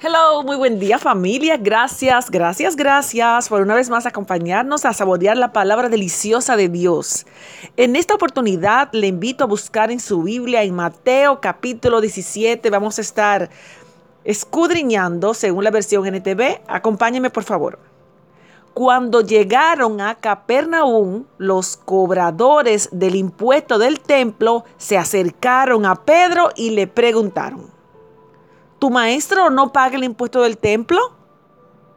Hello, muy buen día familia. Gracias, gracias, gracias por una vez más acompañarnos a saborear la palabra deliciosa de Dios. En esta oportunidad le invito a buscar en su Biblia en Mateo capítulo 17. Vamos a estar escudriñando según la versión NTV. Acompáñeme por favor. Cuando llegaron a Capernaum, los cobradores del impuesto del templo se acercaron a Pedro y le preguntaron. ¿Tu maestro no paga el impuesto del templo?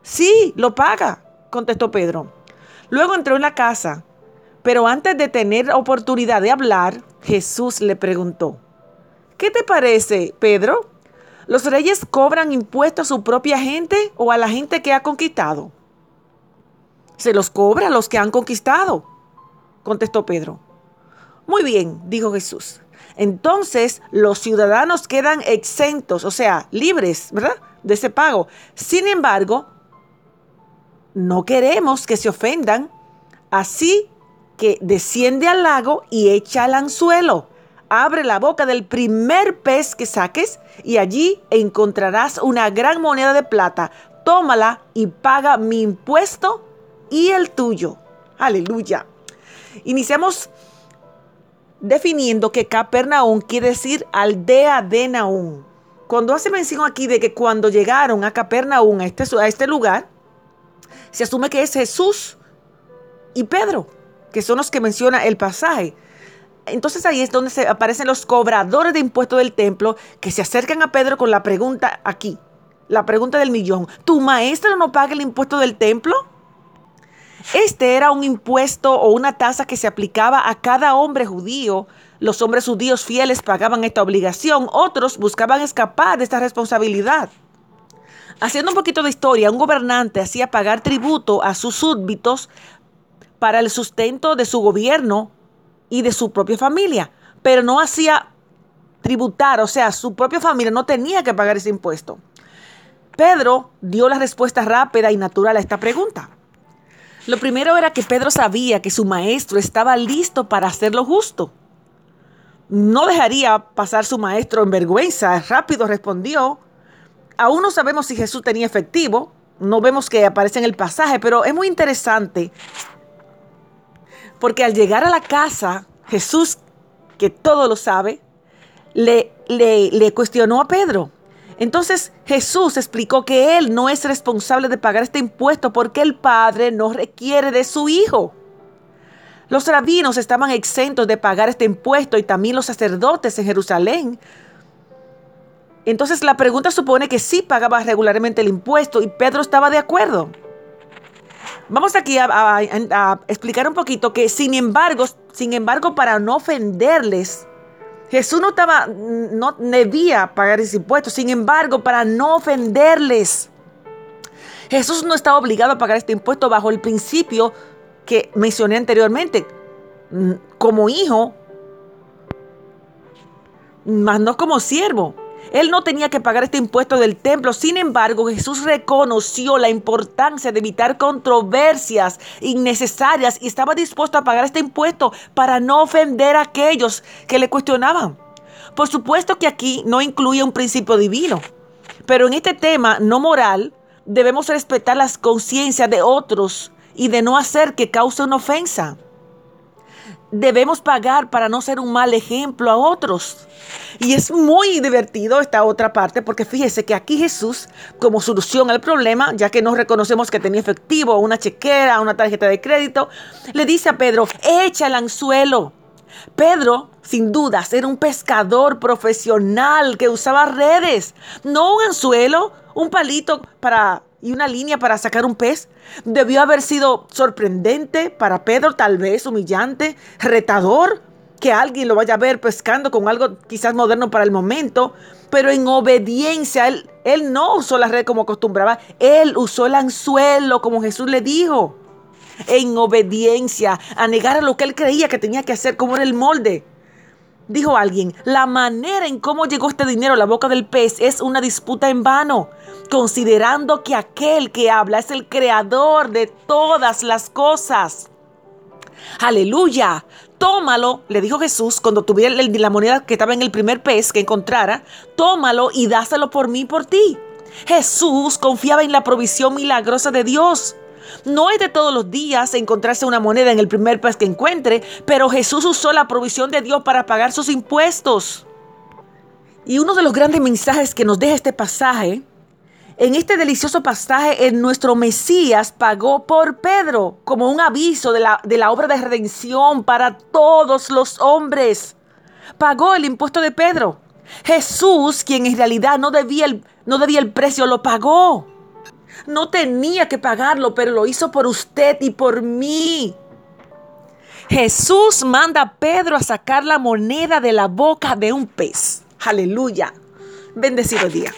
Sí, lo paga, contestó Pedro. Luego entró en la casa, pero antes de tener oportunidad de hablar, Jesús le preguntó, ¿qué te parece, Pedro? ¿Los reyes cobran impuestos a su propia gente o a la gente que ha conquistado? Se los cobra a los que han conquistado, contestó Pedro. Muy bien, dijo Jesús entonces los ciudadanos quedan exentos, o sea, libres, ¿verdad? De ese pago. Sin embargo, no queremos que se ofendan, así que desciende al lago y echa el anzuelo. Abre la boca del primer pez que saques y allí encontrarás una gran moneda de plata. Tómala y paga mi impuesto y el tuyo. Aleluya. Iniciamos definiendo que Capernaum quiere decir aldea de Naúm. Cuando hace mención aquí de que cuando llegaron a Capernaum, a este, a este lugar, se asume que es Jesús y Pedro, que son los que menciona el pasaje. Entonces ahí es donde se aparecen los cobradores de impuestos del templo que se acercan a Pedro con la pregunta aquí, la pregunta del millón. ¿Tu maestro no paga el impuesto del templo? Este era un impuesto o una tasa que se aplicaba a cada hombre judío. Los hombres judíos fieles pagaban esta obligación, otros buscaban escapar de esta responsabilidad. Haciendo un poquito de historia, un gobernante hacía pagar tributo a sus súbditos para el sustento de su gobierno y de su propia familia, pero no hacía tributar, o sea, su propia familia no tenía que pagar ese impuesto. Pedro dio la respuesta rápida y natural a esta pregunta. Lo primero era que Pedro sabía que su maestro estaba listo para hacer lo justo. No dejaría pasar su maestro en vergüenza. Rápido respondió. Aún no sabemos si Jesús tenía efectivo. No vemos que aparece en el pasaje, pero es muy interesante. Porque al llegar a la casa, Jesús, que todo lo sabe, le, le, le cuestionó a Pedro. Entonces Jesús explicó que él no es responsable de pagar este impuesto porque el Padre no requiere de su Hijo. Los rabinos estaban exentos de pagar este impuesto y también los sacerdotes en Jerusalén. Entonces la pregunta supone que sí pagaba regularmente el impuesto y Pedro estaba de acuerdo. Vamos aquí a, a explicar un poquito que sin embargo, sin embargo, para no ofenderles, Jesús no estaba, no debía pagar ese impuesto. Sin embargo, para no ofenderles, Jesús no estaba obligado a pagar este impuesto bajo el principio que mencioné anteriormente. Como hijo, más no como siervo. Él no tenía que pagar este impuesto del templo. Sin embargo, Jesús reconoció la importancia de evitar controversias innecesarias y estaba dispuesto a pagar este impuesto para no ofender a aquellos que le cuestionaban. Por supuesto que aquí no incluye un principio divino, pero en este tema no moral debemos respetar las conciencias de otros y de no hacer que cause una ofensa debemos pagar para no ser un mal ejemplo a otros. Y es muy divertido esta otra parte porque fíjese que aquí Jesús, como solución al problema, ya que no reconocemos que tenía efectivo, una chequera, una tarjeta de crédito, le dice a Pedro, echa el anzuelo. Pedro, sin dudas, era un pescador profesional que usaba redes, no un anzuelo, un palito para y una línea para sacar un pez. Debió haber sido sorprendente para Pedro, tal vez humillante, retador, que alguien lo vaya a ver pescando con algo quizás moderno para el momento, pero en obediencia, él, él no usó la red como acostumbraba, él usó el anzuelo como Jesús le dijo. En obediencia, a negar a lo que él creía que tenía que hacer, como era el molde. Dijo alguien, la manera en cómo llegó este dinero a la boca del pez es una disputa en vano considerando que aquel que habla es el creador de todas las cosas. Aleluya. Tómalo, le dijo Jesús cuando tuviera la moneda que estaba en el primer pez que encontrara, tómalo y dáselo por mí, por ti. Jesús confiaba en la provisión milagrosa de Dios. No es de todos los días encontrarse una moneda en el primer pez que encuentre, pero Jesús usó la provisión de Dios para pagar sus impuestos. Y uno de los grandes mensajes que nos deja este pasaje, en este delicioso pasaje, en nuestro Mesías pagó por Pedro como un aviso de la, de la obra de redención para todos los hombres. Pagó el impuesto de Pedro. Jesús, quien en realidad no debía el, no debía el precio, lo pagó. No tenía que pagarlo, pero lo hizo por usted y por mí. Jesús manda a Pedro a sacar la moneda de la boca de un pez. Aleluya. Bendecido día.